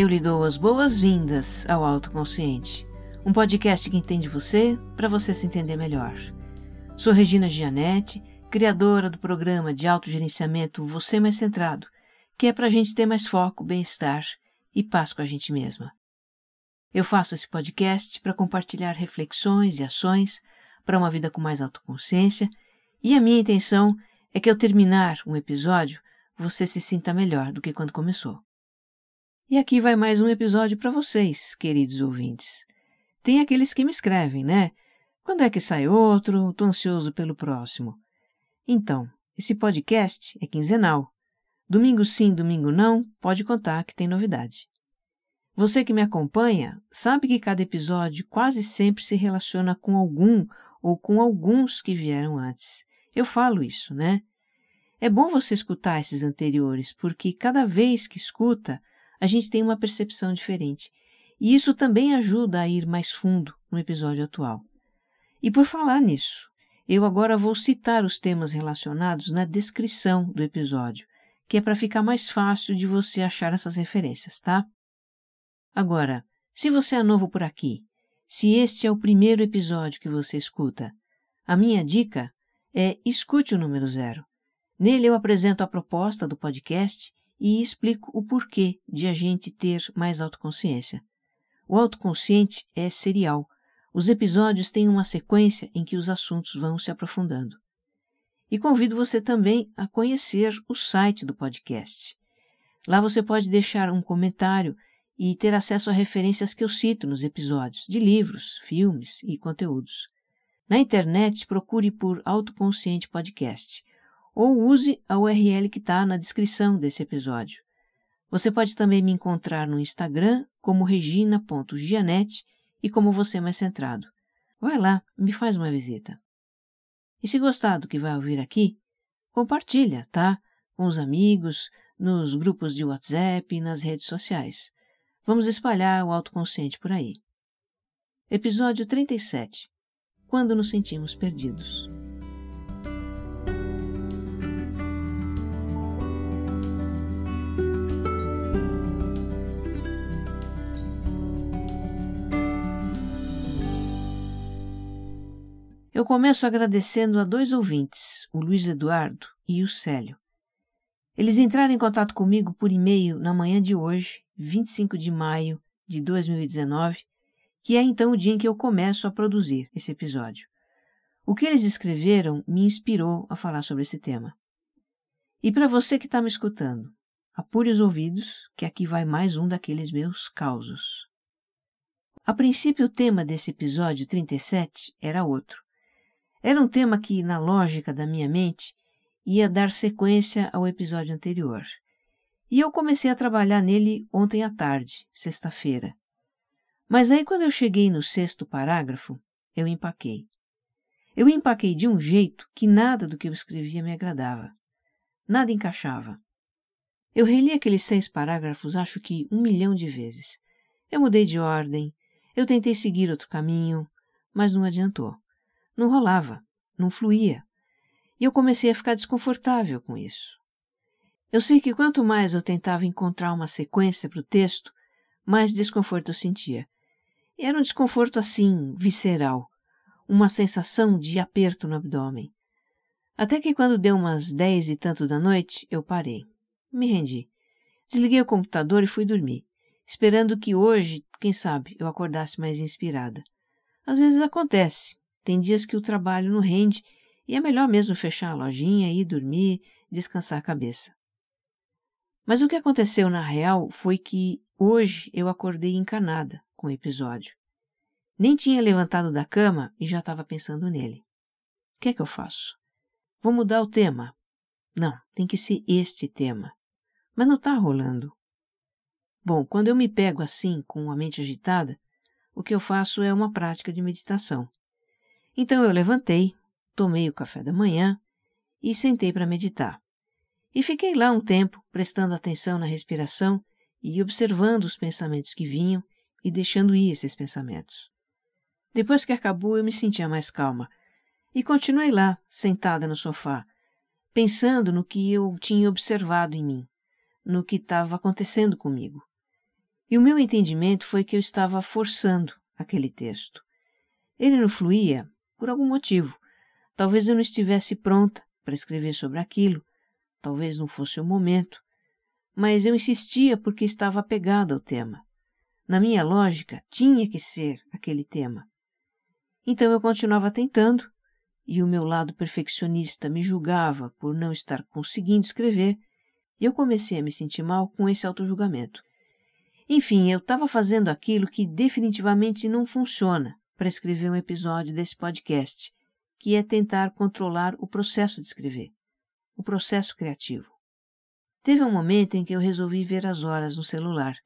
Eu lhe dou as boas-vindas ao Autoconsciente, um podcast que entende você para você se entender melhor. Sou Regina Gianetti, criadora do programa de autogerenciamento Você Mais Centrado, que é para a gente ter mais foco, bem-estar e paz com a gente mesma. Eu faço esse podcast para compartilhar reflexões e ações para uma vida com mais autoconsciência, e a minha intenção é que ao terminar um episódio você se sinta melhor do que quando começou. E aqui vai mais um episódio para vocês, queridos ouvintes. Tem aqueles que me escrevem, né? Quando é que sai outro? Tô ansioso pelo próximo. Então, esse podcast é quinzenal. Domingo sim, domingo não, pode contar que tem novidade. Você que me acompanha sabe que cada episódio quase sempre se relaciona com algum ou com alguns que vieram antes. Eu falo isso, né? É bom você escutar esses anteriores, porque cada vez que escuta, a gente tem uma percepção diferente. E isso também ajuda a ir mais fundo no episódio atual. E por falar nisso, eu agora vou citar os temas relacionados na descrição do episódio, que é para ficar mais fácil de você achar essas referências, tá? Agora, se você é novo por aqui, se este é o primeiro episódio que você escuta, a minha dica é escute o número zero. Nele eu apresento a proposta do podcast e explico o porquê de a gente ter mais autoconsciência. O autoconsciente é serial. Os episódios têm uma sequência em que os assuntos vão se aprofundando. E convido você também a conhecer o site do podcast. Lá você pode deixar um comentário e ter acesso a referências que eu cito nos episódios, de livros, filmes e conteúdos. Na internet, procure por Autoconsciente Podcast ou use a URL que está na descrição desse episódio. Você pode também me encontrar no Instagram como regina.gianete e como você mais centrado. Vai lá, me faz uma visita. E se gostar do que vai ouvir aqui, compartilha, tá? Com os amigos, nos grupos de WhatsApp e nas redes sociais. Vamos espalhar o autoconsciente por aí. Episódio 37 Quando nos sentimos perdidos. Eu começo agradecendo a dois ouvintes, o Luiz Eduardo e o Célio. Eles entraram em contato comigo por e-mail na manhã de hoje, 25 de maio de 2019, que é então o dia em que eu começo a produzir esse episódio. O que eles escreveram me inspirou a falar sobre esse tema. E para você que está me escutando, apure os ouvidos, que aqui vai mais um daqueles meus causos. A princípio, o tema desse episódio 37 era outro. Era um tema que, na lógica da minha mente, ia dar sequência ao episódio anterior. E eu comecei a trabalhar nele ontem à tarde, sexta-feira. Mas aí, quando eu cheguei no sexto parágrafo, eu empaquei. Eu empaquei de um jeito que nada do que eu escrevia me agradava. Nada encaixava. Eu reli aqueles seis parágrafos, acho que um milhão de vezes. Eu mudei de ordem, eu tentei seguir outro caminho, mas não adiantou. Não rolava, não fluía. E eu comecei a ficar desconfortável com isso. Eu sei que quanto mais eu tentava encontrar uma sequência para o texto, mais desconforto eu sentia. Era um desconforto assim, visceral, uma sensação de aperto no abdômen. Até que quando deu umas dez e tanto da noite, eu parei. Me rendi. Desliguei o computador e fui dormir, esperando que hoje, quem sabe, eu acordasse mais inspirada. Às vezes acontece, tem dias que o trabalho não rende e é melhor mesmo fechar a lojinha, ir dormir, descansar a cabeça. Mas o que aconteceu na real foi que hoje eu acordei encanada com o episódio. Nem tinha levantado da cama e já estava pensando nele. O que é que eu faço? Vou mudar o tema? Não, tem que ser este tema. Mas não está rolando. Bom, quando eu me pego assim, com a mente agitada, o que eu faço é uma prática de meditação. Então eu levantei, tomei o café da manhã e sentei para meditar. E fiquei lá um tempo, prestando atenção na respiração e observando os pensamentos que vinham e deixando ir esses pensamentos. Depois que acabou, eu me sentia mais calma e continuei lá, sentada no sofá, pensando no que eu tinha observado em mim, no que estava acontecendo comigo. E o meu entendimento foi que eu estava forçando aquele texto. Ele não fluía por algum motivo. Talvez eu não estivesse pronta para escrever sobre aquilo, talvez não fosse o momento, mas eu insistia porque estava apegada ao tema. Na minha lógica, tinha que ser aquele tema. Então eu continuava tentando, e o meu lado perfeccionista me julgava por não estar conseguindo escrever, e eu comecei a me sentir mal com esse autojulgamento. Enfim, eu estava fazendo aquilo que definitivamente não funciona para escrever um episódio desse podcast, que é tentar controlar o processo de escrever, o processo criativo. Teve um momento em que eu resolvi ver as horas no celular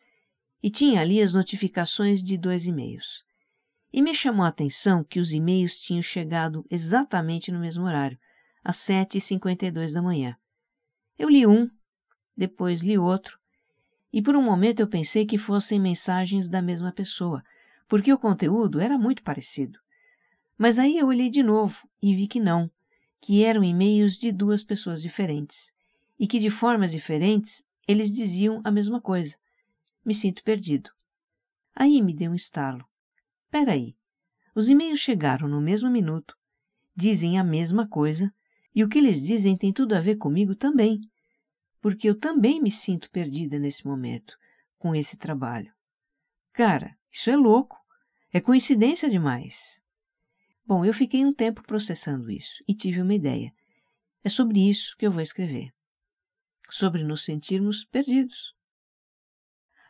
e tinha ali as notificações de dois e-mails. E me chamou a atenção que os e-mails tinham chegado exatamente no mesmo horário, às 7h52 da manhã. Eu li um, depois li outro, e por um momento eu pensei que fossem mensagens da mesma pessoa, porque o conteúdo era muito parecido. Mas aí eu olhei de novo e vi que não, que eram e-mails de duas pessoas diferentes, e que de formas diferentes eles diziam a mesma coisa. Me sinto perdido. Aí me deu um estalo. Peraí, os e-mails chegaram no mesmo minuto, dizem a mesma coisa, e o que eles dizem tem tudo a ver comigo também, porque eu também me sinto perdida nesse momento, com esse trabalho. Cara, isso é louco, é coincidência demais. Bom, eu fiquei um tempo processando isso e tive uma ideia. É sobre isso que eu vou escrever. Sobre nos sentirmos perdidos.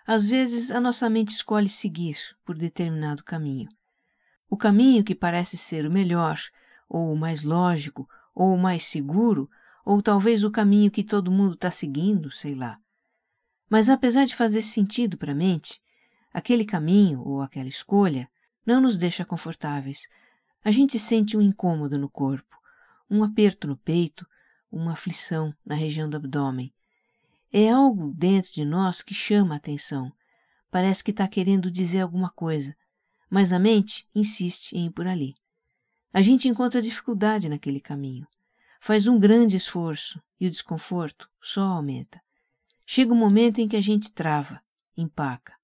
Às vezes, a nossa mente escolhe seguir por determinado caminho. O caminho que parece ser o melhor, ou o mais lógico, ou o mais seguro, ou talvez o caminho que todo mundo está seguindo, sei lá. Mas apesar de fazer sentido para a mente, aquele caminho ou aquela escolha não nos deixa confortáveis. A gente sente um incômodo no corpo, um aperto no peito, uma aflição na região do abdômen. É algo dentro de nós que chama a atenção. Parece que está querendo dizer alguma coisa, mas a mente insiste em ir por ali. A gente encontra dificuldade naquele caminho. Faz um grande esforço e o desconforto só aumenta. Chega um momento em que a gente trava, empaca.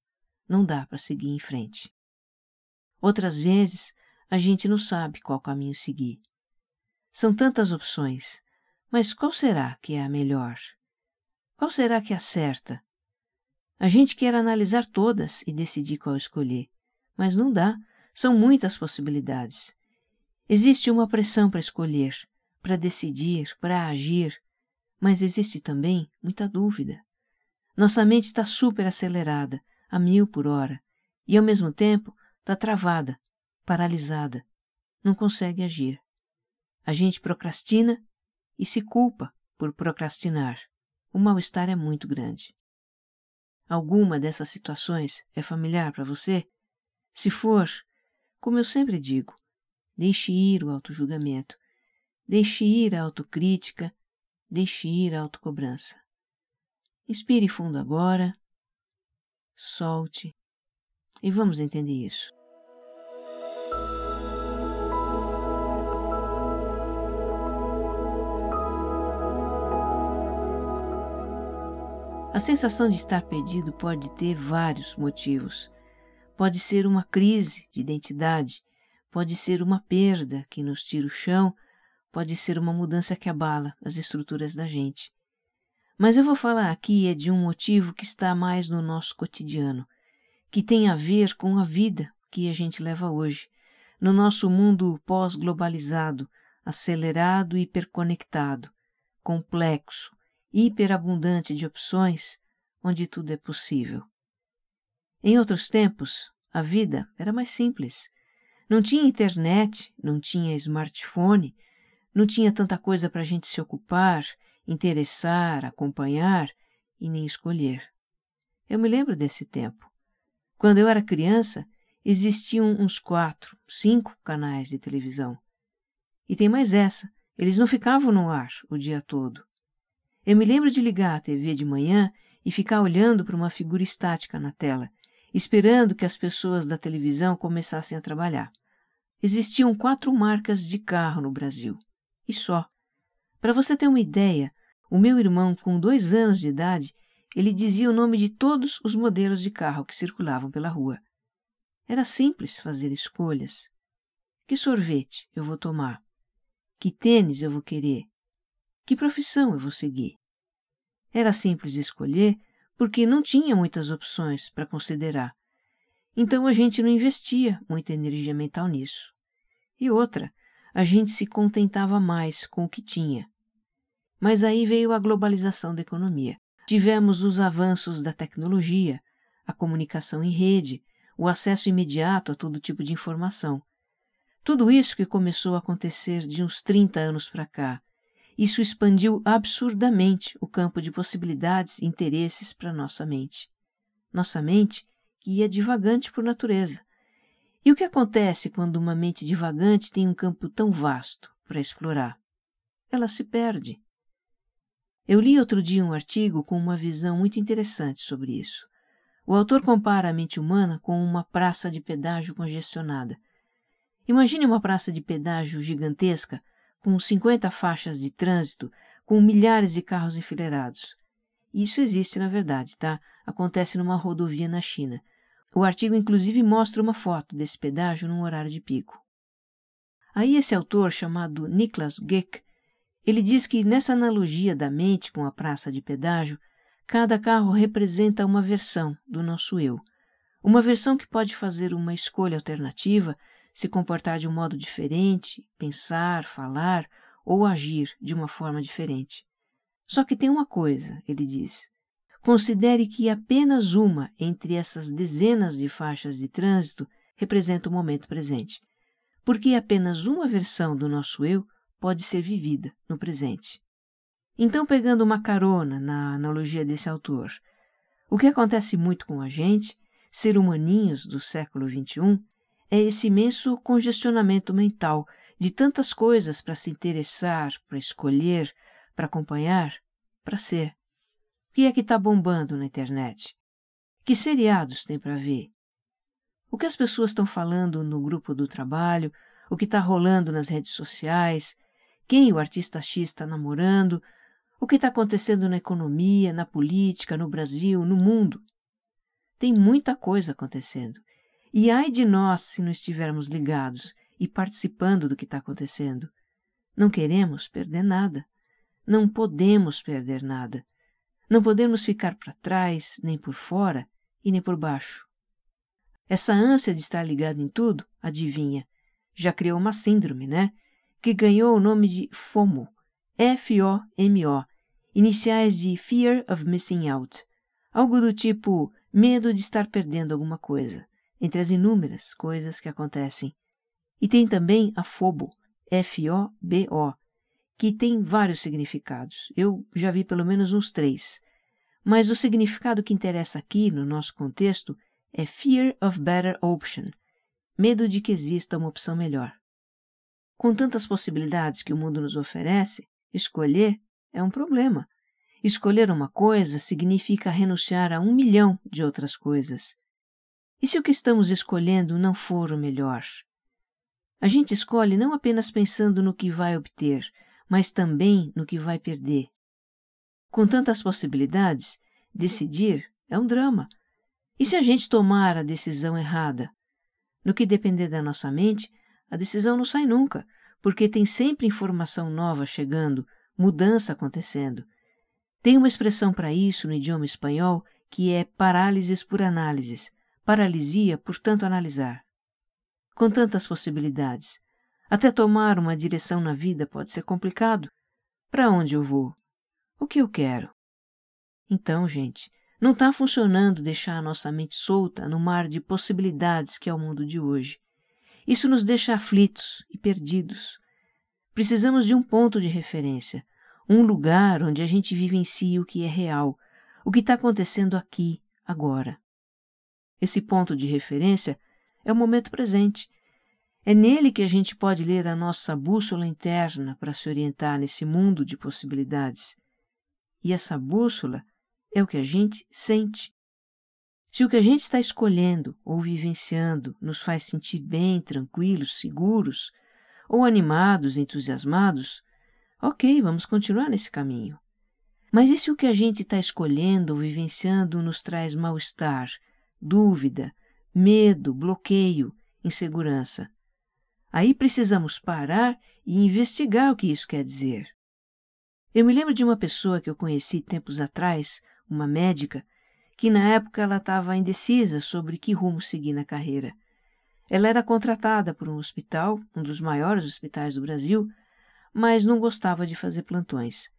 Não dá para seguir em frente. Outras vezes, a gente não sabe qual caminho seguir. São tantas opções, mas qual será que é a melhor? Qual será que acerta? A gente quer analisar todas e decidir qual escolher, mas não dá, são muitas possibilidades. Existe uma pressão para escolher, para decidir, para agir, mas existe também muita dúvida. Nossa mente está super acelerada, a mil por hora, e ao mesmo tempo está travada, paralisada, não consegue agir. A gente procrastina e se culpa por procrastinar o mal-estar é muito grande. Alguma dessas situações é familiar para você? Se for, como eu sempre digo, deixe ir o autojulgamento, deixe ir a autocrítica, deixe ir a autocobrança. Inspire fundo agora, solte e vamos entender isso. A sensação de estar perdido pode ter vários motivos. Pode ser uma crise de identidade, pode ser uma perda que nos tira o chão, pode ser uma mudança que abala as estruturas da gente. Mas eu vou falar aqui é de um motivo que está mais no nosso cotidiano, que tem a ver com a vida que a gente leva hoje, no nosso mundo pós-globalizado, acelerado e hiperconectado, complexo, hiperabundante de opções onde tudo é possível. Em outros tempos, a vida era mais simples. Não tinha internet, não tinha smartphone, não tinha tanta coisa para a gente se ocupar, interessar, acompanhar e nem escolher. Eu me lembro desse tempo. Quando eu era criança, existiam uns quatro, cinco canais de televisão. E tem mais essa, eles não ficavam no ar o dia todo. Eu me lembro de ligar a TV de manhã e ficar olhando para uma figura estática na tela, esperando que as pessoas da televisão começassem a trabalhar. Existiam quatro marcas de carro no Brasil. E só. Para você ter uma ideia, o meu irmão, com dois anos de idade, ele dizia o nome de todos os modelos de carro que circulavam pela rua. Era simples fazer escolhas. Que sorvete eu vou tomar? Que tênis eu vou querer? Que profissão eu vou seguir? Era simples escolher porque não tinha muitas opções para considerar. Então a gente não investia muita energia mental nisso. E outra, a gente se contentava mais com o que tinha. Mas aí veio a globalização da economia. Tivemos os avanços da tecnologia, a comunicação em rede, o acesso imediato a todo tipo de informação. Tudo isso que começou a acontecer de uns 30 anos para cá, isso expandiu absurdamente o campo de possibilidades e interesses para nossa mente. Nossa mente, que é divagante por natureza. E o que acontece quando uma mente divagante tem um campo tão vasto para explorar? Ela se perde. Eu li outro dia um artigo com uma visão muito interessante sobre isso. O autor compara a mente humana com uma praça de pedágio congestionada. Imagine uma praça de pedágio gigantesca com 50 faixas de trânsito, com milhares de carros enfileirados. Isso existe na verdade, tá? Acontece numa rodovia na China. O artigo inclusive mostra uma foto desse pedágio num horário de pico. Aí esse autor, chamado Niklas Geck, ele diz que nessa analogia da mente com a praça de pedágio, cada carro representa uma versão do nosso eu. Uma versão que pode fazer uma escolha alternativa se comportar de um modo diferente, pensar, falar ou agir de uma forma diferente. Só que tem uma coisa, ele diz. Considere que apenas uma entre essas dezenas de faixas de trânsito representa o momento presente, porque apenas uma versão do nosso eu pode ser vivida no presente. Então, pegando uma carona na analogia desse autor, o que acontece muito com a gente, ser humaninhos do século XXI, é esse imenso congestionamento mental de tantas coisas para se interessar, para escolher, para acompanhar, para ser. O que é que está bombando na internet? Que seriados tem para ver? O que as pessoas estão falando no grupo do trabalho, o que está rolando nas redes sociais, quem o artista X está namorando, o que está acontecendo na economia, na política, no Brasil, no mundo. Tem muita coisa acontecendo e ai de nós se não estivermos ligados e participando do que está acontecendo. Não queremos perder nada. Não podemos perder nada. Não podemos ficar para trás, nem por fora e nem por baixo. Essa ânsia de estar ligado em tudo, adivinha, já criou uma síndrome, né? Que ganhou o nome de FOMO, F-O-M-O, iniciais de Fear of Missing Out, algo do tipo medo de estar perdendo alguma coisa entre as inúmeras coisas que acontecem. E tem também a FOBO, F-O-B-O, que tem vários significados. Eu já vi pelo menos uns três. Mas o significado que interessa aqui, no nosso contexto, é Fear of Better Option medo de que exista uma opção melhor. Com tantas possibilidades que o mundo nos oferece, escolher é um problema. Escolher uma coisa significa renunciar a um milhão de outras coisas. E se o que estamos escolhendo não for o melhor? A gente escolhe não apenas pensando no que vai obter, mas também no que vai perder. Com tantas possibilidades, decidir é um drama. E se a gente tomar a decisão errada? No que depender da nossa mente, a decisão não sai nunca, porque tem sempre informação nova chegando, mudança acontecendo. Tem uma expressão para isso no idioma espanhol que é parálises por análises paralisia por tanto analisar. Com tantas possibilidades, até tomar uma direção na vida pode ser complicado. Para onde eu vou? O que eu quero? Então, gente, não está funcionando deixar a nossa mente solta no mar de possibilidades que é o mundo de hoje. Isso nos deixa aflitos e perdidos. Precisamos de um ponto de referência, um lugar onde a gente vivencie o que é real, o que está acontecendo aqui, agora. Esse ponto de referência é o momento presente. É nele que a gente pode ler a nossa bússola interna para se orientar nesse mundo de possibilidades. E essa bússola é o que a gente sente. Se o que a gente está escolhendo ou vivenciando nos faz sentir bem, tranquilos, seguros, ou animados, entusiasmados, ok, vamos continuar nesse caminho. Mas e se o que a gente está escolhendo ou vivenciando nos traz mal-estar, dúvida, medo, bloqueio, insegurança? Aí precisamos parar e investigar o que isso quer dizer. Eu me lembro de uma pessoa que eu conheci tempos atrás, uma médica, que na época ela estava indecisa sobre que rumo seguir na carreira. Ela era contratada por um hospital, um dos maiores hospitais do Brasil, mas não gostava de fazer plantões.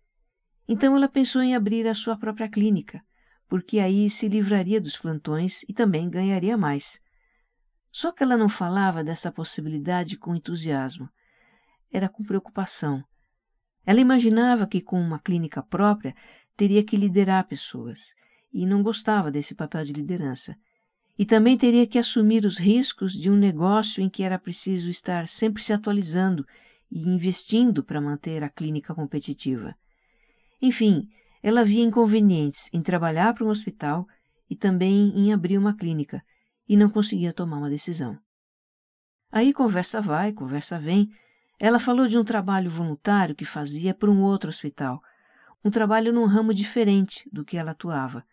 Então ela pensou em abrir a sua própria clínica, porque aí se livraria dos plantões e também ganharia mais. Só que ela não falava dessa possibilidade com entusiasmo. Era com preocupação. Ela imaginava que com uma clínica própria teria que liderar pessoas e não gostava desse papel de liderança. E também teria que assumir os riscos de um negócio em que era preciso estar sempre se atualizando e investindo para manter a clínica competitiva. Enfim, ela via inconvenientes em trabalhar para um hospital e também em abrir uma clínica, e não conseguia tomar uma decisão. Aí conversa vai, conversa vem. Ela falou de um trabalho voluntário que fazia para um outro hospital, um trabalho num ramo diferente do que ela atuava.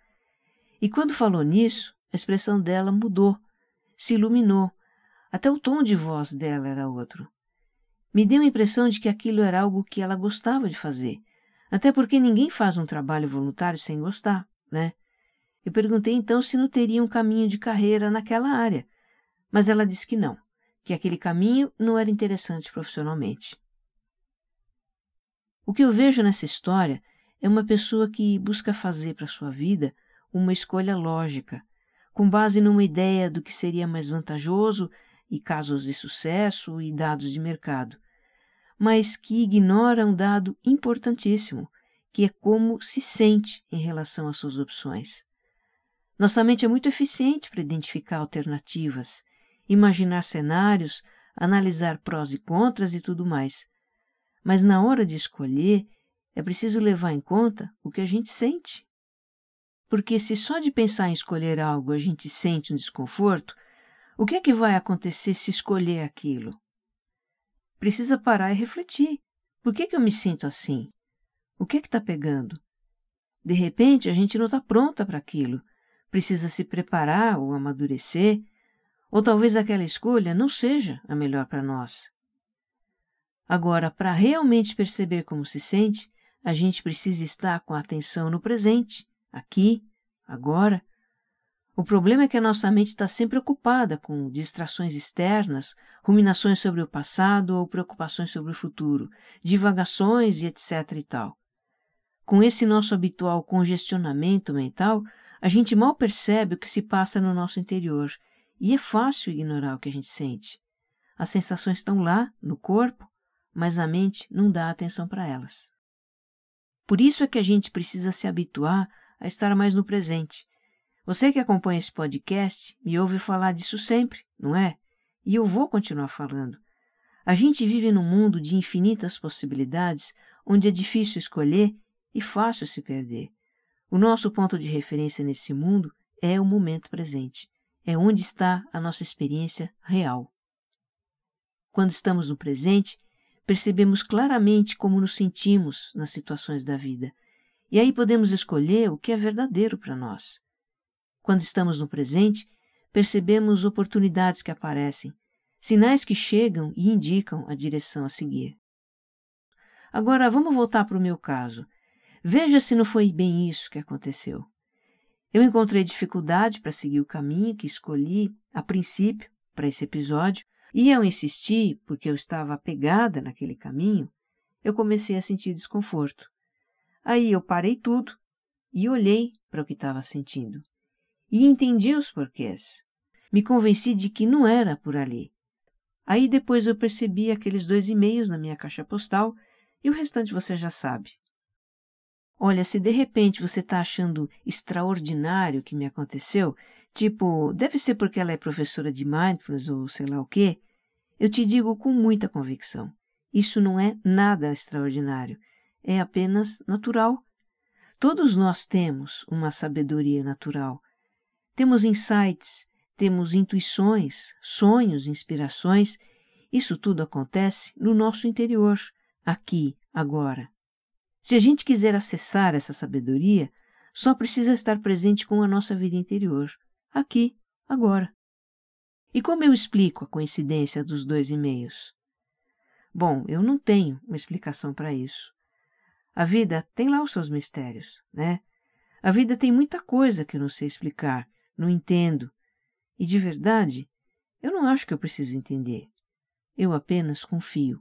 E quando falou nisso, a expressão dela mudou, se iluminou. Até o tom de voz dela era outro. Me deu a impressão de que aquilo era algo que ela gostava de fazer. Até porque ninguém faz um trabalho voluntário sem gostar, né? Eu perguntei então se não teria um caminho de carreira naquela área, mas ela disse que não, que aquele caminho não era interessante profissionalmente. O que eu vejo nessa história é uma pessoa que busca fazer para sua vida uma escolha lógica, com base numa ideia do que seria mais vantajoso e casos de sucesso e dados de mercado, mas que ignora um dado importantíssimo, que é como se sente em relação às suas opções. Nossa mente é muito eficiente para identificar alternativas, imaginar cenários, analisar prós e contras e tudo mais. Mas na hora de escolher, é preciso levar em conta o que a gente sente. Porque se só de pensar em escolher algo a gente sente um desconforto, o que é que vai acontecer se escolher aquilo? Precisa parar e refletir. Por que, que eu me sinto assim? O que é que está pegando? De repente, a gente não está pronta para aquilo. Precisa se preparar ou amadurecer, ou talvez aquela escolha não seja a melhor para nós. Agora, para realmente perceber como se sente, a gente precisa estar com a atenção no presente, aqui, agora, o problema é que a nossa mente está sempre ocupada com distrações externas, ruminações sobre o passado ou preocupações sobre o futuro, divagações e etc e tal. Com esse nosso habitual congestionamento mental, a gente mal percebe o que se passa no nosso interior e é fácil ignorar o que a gente sente. As sensações estão lá, no corpo, mas a mente não dá atenção para elas. Por isso é que a gente precisa se habituar a estar mais no presente você que acompanha esse podcast me ouve falar disso sempre, não é? E eu vou continuar falando. A gente vive num mundo de infinitas possibilidades, onde é difícil escolher e fácil se perder. O nosso ponto de referência nesse mundo é o momento presente. É onde está a nossa experiência real. Quando estamos no presente, percebemos claramente como nos sentimos nas situações da vida. E aí podemos escolher o que é verdadeiro para nós. Quando estamos no presente, percebemos oportunidades que aparecem, sinais que chegam e indicam a direção a seguir. Agora vamos voltar para o meu caso. Veja se não foi bem isso que aconteceu. Eu encontrei dificuldade para seguir o caminho que escolhi a princípio para esse episódio, e ao insistir, porque eu estava apegada naquele caminho, eu comecei a sentir desconforto. Aí eu parei tudo e olhei para o que estava sentindo e entendi os porquês. Me convenci de que não era por ali. Aí depois eu percebi aqueles dois e-mails na minha caixa postal e o restante você já sabe. Olha, se de repente você está achando extraordinário o que me aconteceu, tipo, deve ser porque ela é professora de mindfulness ou sei lá o quê, eu te digo com muita convicção: isso não é nada extraordinário, é apenas natural. Todos nós temos uma sabedoria natural temos insights, temos intuições, sonhos, inspirações. Isso tudo acontece no nosso interior, aqui, agora. Se a gente quiser acessar essa sabedoria, só precisa estar presente com a nossa vida interior, aqui, agora. E como eu explico a coincidência dos dois e-mails? Bom, eu não tenho uma explicação para isso. A vida tem lá os seus mistérios, né? A vida tem muita coisa que eu não sei explicar, não entendo. E de verdade, eu não acho que eu preciso entender. Eu apenas confio.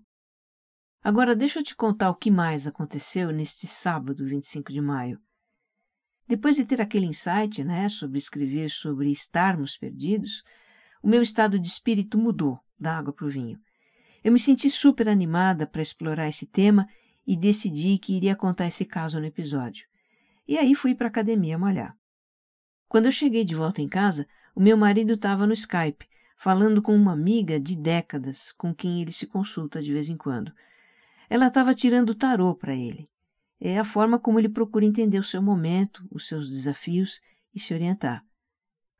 Agora deixa eu te contar o que mais aconteceu neste sábado, 25 de maio. Depois de ter aquele insight, né, sobre escrever sobre estarmos perdidos, o meu estado de espírito mudou da água para o vinho. Eu me senti super animada para explorar esse tema e decidi que iria contar esse caso no episódio. E aí fui para a academia malhar. Quando eu cheguei de volta em casa, o meu marido estava no Skype, falando com uma amiga de décadas com quem ele se consulta de vez em quando. Ela estava tirando tarô para ele. É a forma como ele procura entender o seu momento, os seus desafios e se orientar.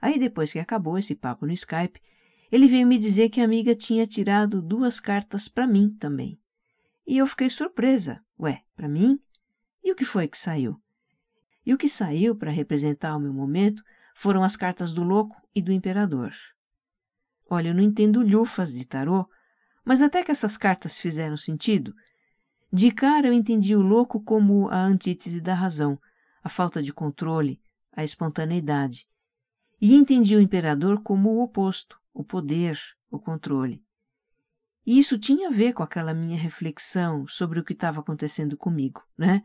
Aí, depois que acabou esse papo no Skype, ele veio me dizer que a amiga tinha tirado duas cartas para mim também. E eu fiquei surpresa. Ué, para mim? E o que foi que saiu? E o que saiu para representar o meu momento foram as cartas do louco e do imperador. Olha, eu não entendo lufas de tarô, mas até que essas cartas fizeram sentido. De cara eu entendi o louco como a antítese da razão, a falta de controle, a espontaneidade. E entendi o imperador como o oposto, o poder, o controle. E isso tinha a ver com aquela minha reflexão sobre o que estava acontecendo comigo, né?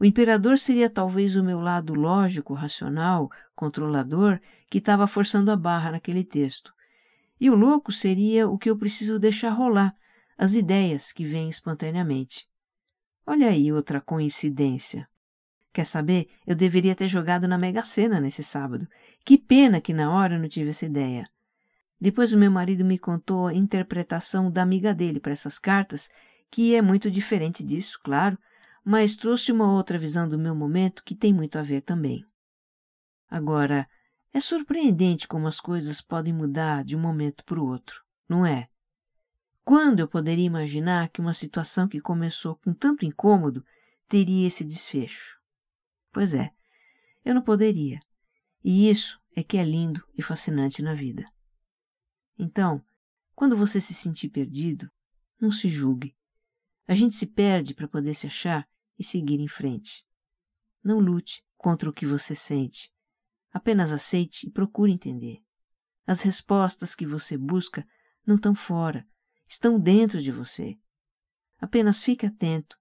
O imperador seria talvez o meu lado lógico, racional, controlador, que estava forçando a barra naquele texto. E o louco seria o que eu preciso deixar rolar, as ideias que vêm espontaneamente. Olha aí outra coincidência. Quer saber? Eu deveria ter jogado na Mega Sena nesse sábado. Que pena que na hora eu não tive essa ideia. Depois o meu marido me contou a interpretação da amiga dele para essas cartas, que é muito diferente disso, claro, mas trouxe uma outra visão do meu momento que tem muito a ver também. Agora, é surpreendente como as coisas podem mudar de um momento para o outro, não é? Quando eu poderia imaginar que uma situação que começou com tanto incômodo teria esse desfecho? Pois é, eu não poderia. E isso é que é lindo e fascinante na vida. Então, quando você se sentir perdido, não se julgue. A gente se perde para poder se achar e seguir em frente. Não lute contra o que você sente. Apenas aceite e procure entender. As respostas que você busca não estão fora, estão dentro de você. Apenas fique atento,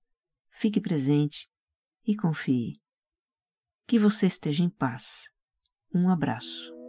fique presente e confie. Que você esteja em paz. Um abraço.